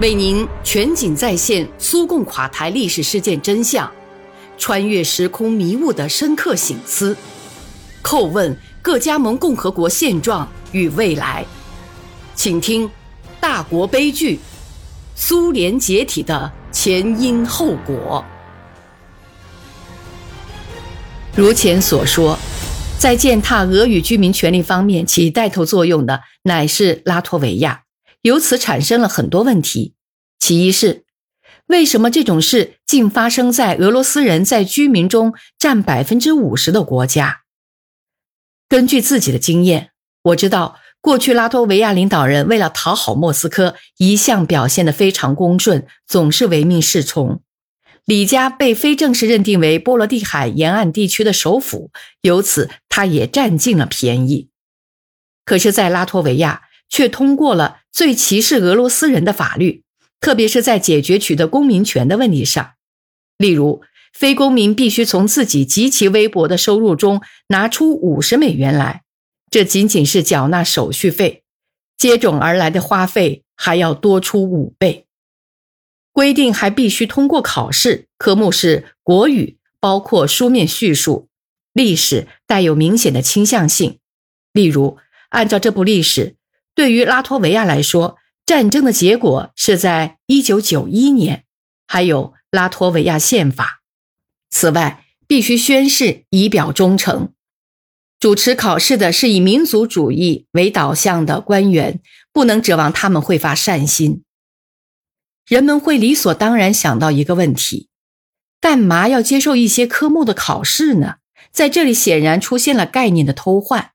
为您全景再现苏共垮台历史事件真相，穿越时空迷雾的深刻醒思，叩问各加盟共和国现状与未来。请听《大国悲剧：苏联解体的前因后果》。如前所说，在践踏俄语居民权利方面起带头作用的，乃是拉脱维亚。由此产生了很多问题。其一是，为什么这种事竟发生在俄罗斯人在居民中占百分之五十的国家？根据自己的经验，我知道过去拉脱维亚领导人为了讨好莫斯科，一向表现得非常恭顺，总是唯命是从。李家被非正式认定为波罗的海沿岸地区的首府，由此他也占尽了便宜。可是，在拉脱维亚。却通过了最歧视俄罗斯人的法律，特别是在解决取得公民权的问题上。例如，非公民必须从自己极其微薄的收入中拿出五十美元来，这仅仅是缴纳手续费，接踵而来的花费还要多出五倍。规定还必须通过考试，科目是国语，包括书面叙述，历史带有明显的倾向性。例如，按照这部历史。对于拉脱维亚来说，战争的结果是在一九九一年，还有拉脱维亚宪法。此外，必须宣誓以表忠诚。主持考试的是以民族主义为导向的官员，不能指望他们会发善心。人们会理所当然想到一个问题：干嘛要接受一些科目的考试呢？在这里显然出现了概念的偷换。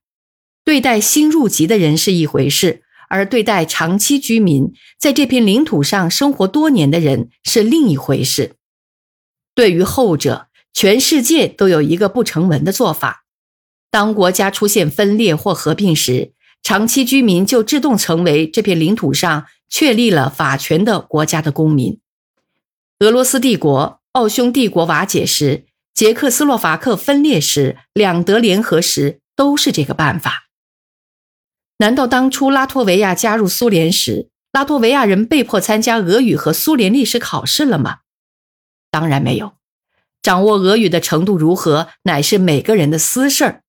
对待新入籍的人是一回事，而对待长期居民在这片领土上生活多年的人是另一回事。对于后者，全世界都有一个不成文的做法：当国家出现分裂或合并时，长期居民就自动成为这片领土上确立了法权的国家的公民。俄罗斯帝国、奥匈帝国瓦解时，捷克斯洛伐克分裂时，两德联合时，都是这个办法。难道当初拉脱维亚加入苏联时，拉脱维亚人被迫参加俄语和苏联历史考试了吗？当然没有。掌握俄语的程度如何，乃是每个人的私事儿。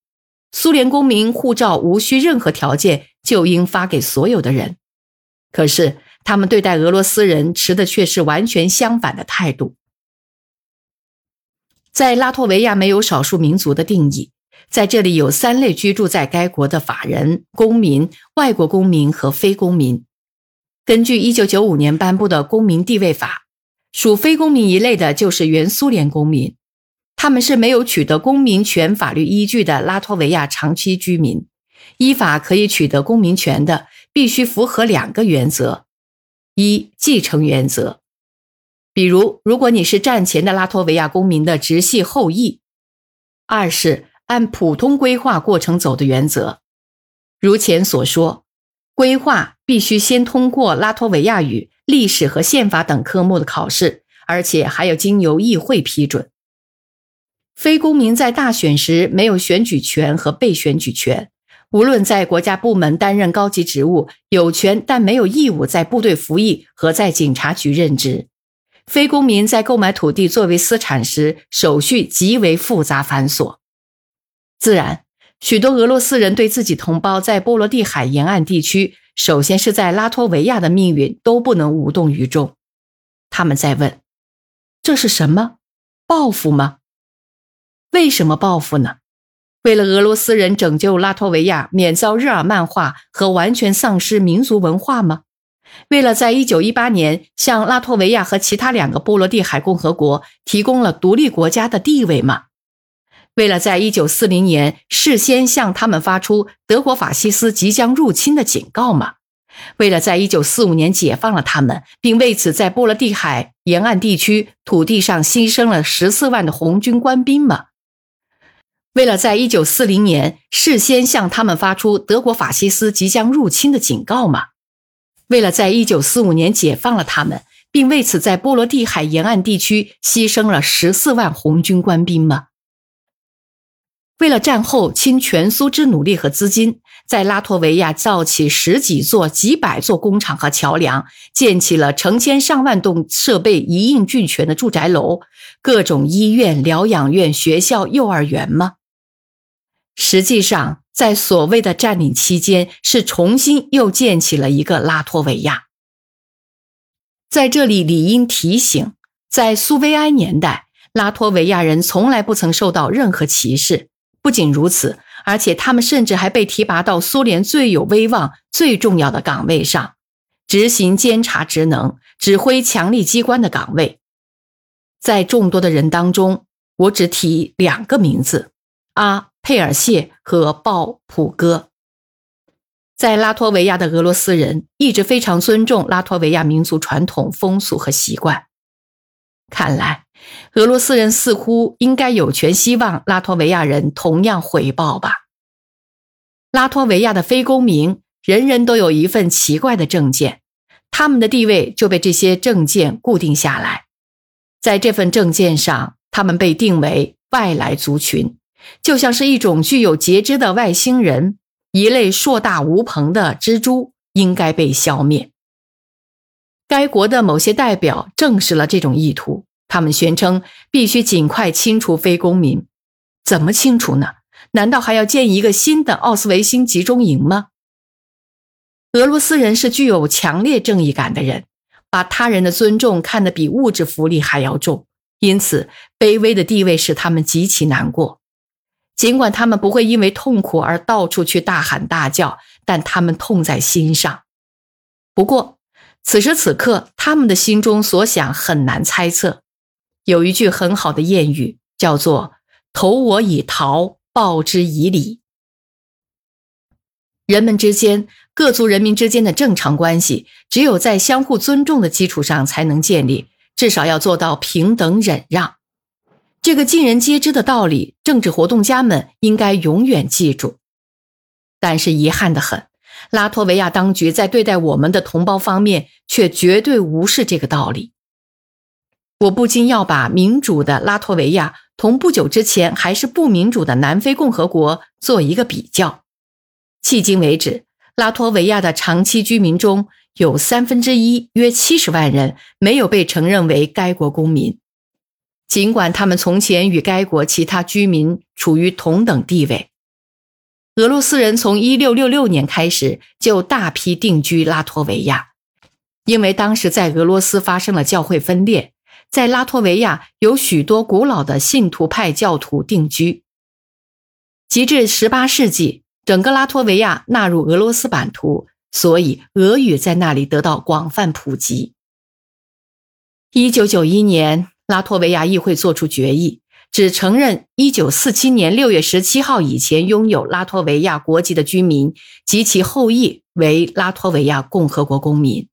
苏联公民护照无需任何条件就应发给所有的人，可是他们对待俄罗斯人持的却是完全相反的态度。在拉脱维亚没有少数民族的定义。在这里有三类居住在该国的法人、公民、外国公民和非公民。根据1995年颁布的公民地位法，属非公民一类的就是原苏联公民，他们是没有取得公民权法律依据的拉脱维亚长期居民。依法可以取得公民权的，必须符合两个原则：一、继承原则，比如如果你是战前的拉脱维亚公民的直系后裔；二是。按普通规划过程走的原则，如前所说，规划必须先通过拉脱维亚语、历史和宪法等科目的考试，而且还要经由议会批准。非公民在大选时没有选举权和被选举权，无论在国家部门担任高级职务，有权但没有义务在部队服役和在警察局任职。非公民在购买土地作为私产时，手续极为复杂繁琐。自然，许多俄罗斯人对自己同胞在波罗的海沿岸地区，首先是在拉脱维亚的命运都不能无动于衷。他们在问：这是什么报复吗？为什么报复呢？为了俄罗斯人拯救拉脱维亚免遭日耳曼化和完全丧失民族文化吗？为了在1918年向拉脱维亚和其他两个波罗的海共和国提供了独立国家的地位吗？为了在1940年事先向他们发出德国法西斯即将入侵的警告吗？为了在1945年解放了他们，并为此在波罗的海沿岸地区土地上牺牲了14万的红军官兵吗？为了在1940年事先向他们发出德国法西斯即将入侵的警告吗？为了在1945年解放了他们，并为此在波罗的海沿岸地区牺牲了14万红军官兵吗？为了战后倾全苏之努力和资金，在拉脱维亚造起十几座、几百座工厂和桥梁，建起了成千上万栋设备一应俱全的住宅楼、各种医院、疗养院、学校、幼儿园吗？实际上，在所谓的占领期间，是重新又建起了一个拉脱维亚。在这里，理应提醒，在苏维埃年代，拉脱维亚人从来不曾受到任何歧视。不仅如此，而且他们甚至还被提拔到苏联最有威望、最重要的岗位上，执行监察职能、指挥强力机关的岗位。在众多的人当中，我只提两个名字：阿佩尔谢和鲍普戈。在拉脱维亚的俄罗斯人一直非常尊重拉脱维亚民族传统风俗和习惯。看来。俄罗斯人似乎应该有权希望拉脱维亚人同样回报吧。拉脱维亚的非公民人人都有一份奇怪的证件，他们的地位就被这些证件固定下来。在这份证件上，他们被定为外来族群，就像是一种具有节肢的外星人，一类硕大无朋的蜘蛛，应该被消灭。该国的某些代表证实了这种意图。他们宣称必须尽快清除非公民，怎么清除呢？难道还要建一个新的奥斯维辛集中营吗？俄罗斯人是具有强烈正义感的人，把他人的尊重看得比物质福利还要重，因此卑微的地位使他们极其难过。尽管他们不会因为痛苦而到处去大喊大叫，但他们痛在心上。不过，此时此刻，他们的心中所想很难猜测。有一句很好的谚语，叫做“投我以桃，报之以李”。人们之间、各族人民之间的正常关系，只有在相互尊重的基础上才能建立。至少要做到平等忍让。这个尽人皆知的道理，政治活动家们应该永远记住。但是遗憾的很，拉脱维亚当局在对待我们的同胞方面，却绝对无视这个道理。我不禁要把民主的拉脱维亚同不久之前还是不民主的南非共和国做一个比较。迄今为止，拉脱维亚的长期居民中有三分之一，约七十万人没有被承认为该国公民，尽管他们从前与该国其他居民处于同等地位。俄罗斯人从一六六六年开始就大批定居拉脱维亚，因为当时在俄罗斯发生了教会分裂。在拉脱维亚有许多古老的信徒派教徒定居。及至十八世纪，整个拉脱维亚纳入俄罗斯版图，所以俄语在那里得到广泛普及。一九九一年，拉脱维亚议会作出决议，只承认一九四七年六月十七号以前拥有拉脱维亚国籍的居民及其后裔为拉脱维亚共和国公民。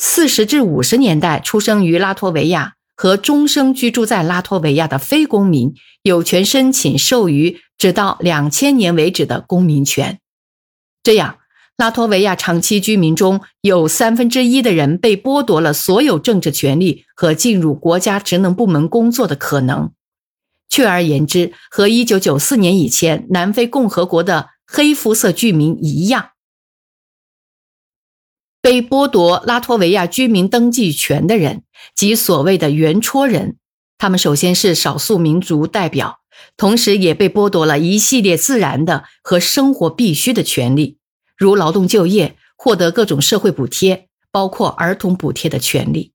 四十至五十年代出生于拉脱维亚和终生居住在拉脱维亚的非公民，有权申请授予直到两千年为止的公民权。这样，拉脱维亚长期居民中有三分之一的人被剥夺了所有政治权利和进入国家职能部门工作的可能。确而言之，和一九九四年以前南非共和国的黑肤色居民一样。被剥夺拉脱维亚居民登记权的人，即所谓的原戳人，他们首先是少数民族代表，同时也被剥夺了一系列自然的和生活必须的权利，如劳动就业、获得各种社会补贴，包括儿童补贴的权利。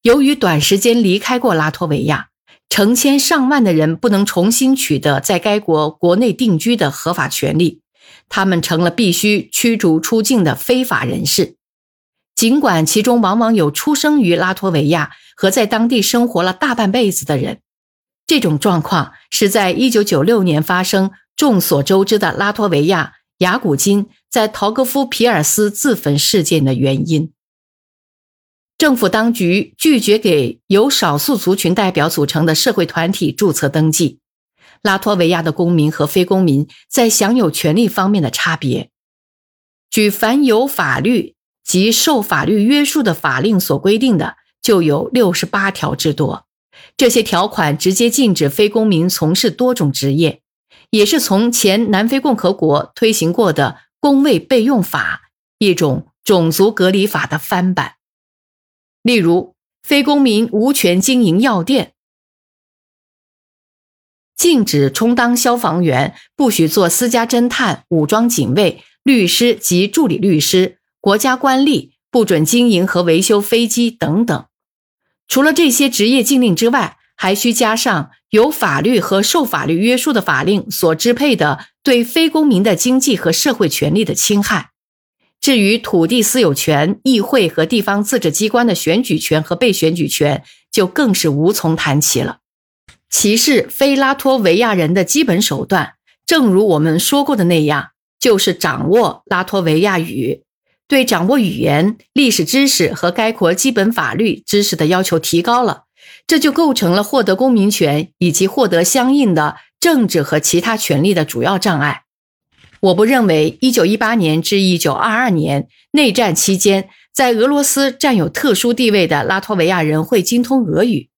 由于短时间离开过拉脱维亚，成千上万的人不能重新取得在该国国内定居的合法权利。他们成了必须驱逐出境的非法人士，尽管其中往往有出生于拉脱维亚和在当地生活了大半辈子的人。这种状况是在1996年发生众所周知的拉脱维亚雅古金在陶格夫皮尔斯自焚事件的原因。政府当局拒绝给由少数族群代表组成的社会团体注册登记。拉脱维亚的公民和非公民在享有权利方面的差别，举凡有法律及受法律约束的法令所规定的，就有六十八条之多。这些条款直接禁止非公民从事多种职业，也是从前南非共和国推行过的工位备用法，一种种族隔离法的翻版。例如，非公民无权经营药店。禁止充当消防员，不许做私家侦探、武装警卫、律师及助理律师、国家官吏，不准经营和维修飞机等等。除了这些职业禁令之外，还需加上由法律和受法律约束的法令所支配的对非公民的经济和社会权利的侵害。至于土地私有权、议会和地方自治机关的选举权和被选举权，就更是无从谈起了。歧视非拉脱维亚人的基本手段，正如我们说过的那样，就是掌握拉脱维亚语。对掌握语言、历史知识和该国基本法律知识的要求提高了，这就构成了获得公民权以及获得相应的政治和其他权利的主要障碍。我不认为1918年至1922年内战期间，在俄罗斯占有特殊地位的拉脱维亚人会精通俄语。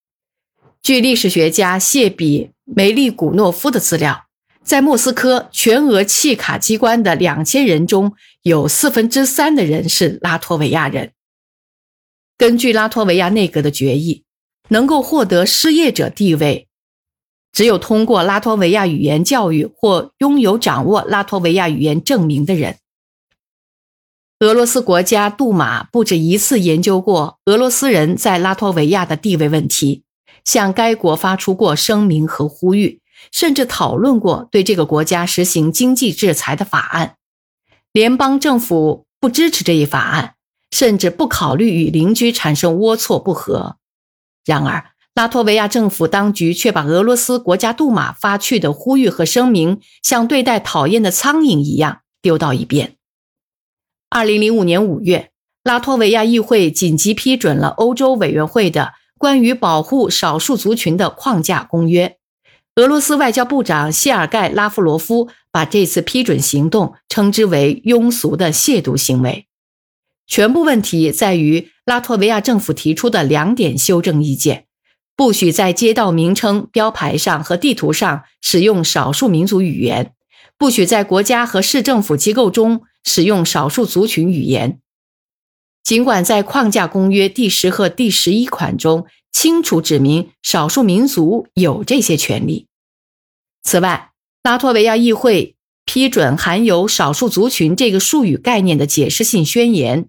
据历史学家谢比梅利古诺夫的资料，在莫斯科全俄契卡机关的两千人中有四分之三的人是拉脱维亚人。根据拉脱维亚内阁的决议，能够获得失业者地位，只有通过拉脱维亚语言教育或拥有掌握拉脱维亚语言证明的人。俄罗斯国家杜马不止一次研究过俄罗斯人在拉脱维亚的地位问题。向该国发出过声明和呼吁，甚至讨论过对这个国家实行经济制裁的法案。联邦政府不支持这一法案，甚至不考虑与邻居产生龌龊不和。然而，拉脱维亚政府当局却把俄罗斯国家杜马发去的呼吁和声明，像对待讨厌的苍蝇一样丢到一边。二零零五年五月，拉脱维亚议会紧急批准了欧洲委员会的。关于保护少数族群的框架公约，俄罗斯外交部长谢尔盖·拉夫罗夫把这次批准行动称之为庸俗的亵渎行为。全部问题在于拉脱维亚政府提出的两点修正意见：不许在街道名称标牌上和地图上使用少数民族语言，不许在国家和市政府机构中使用少数族群语言。尽管在框架公约第十和第十一款中清楚指明少数民族有这些权利，此外，拉脱维亚议会批准含有“少数族群”这个术语概念的解释性宣言。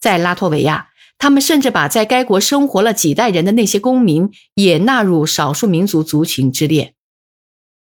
在拉脱维亚，他们甚至把在该国生活了几代人的那些公民也纳入少数民族族群之列。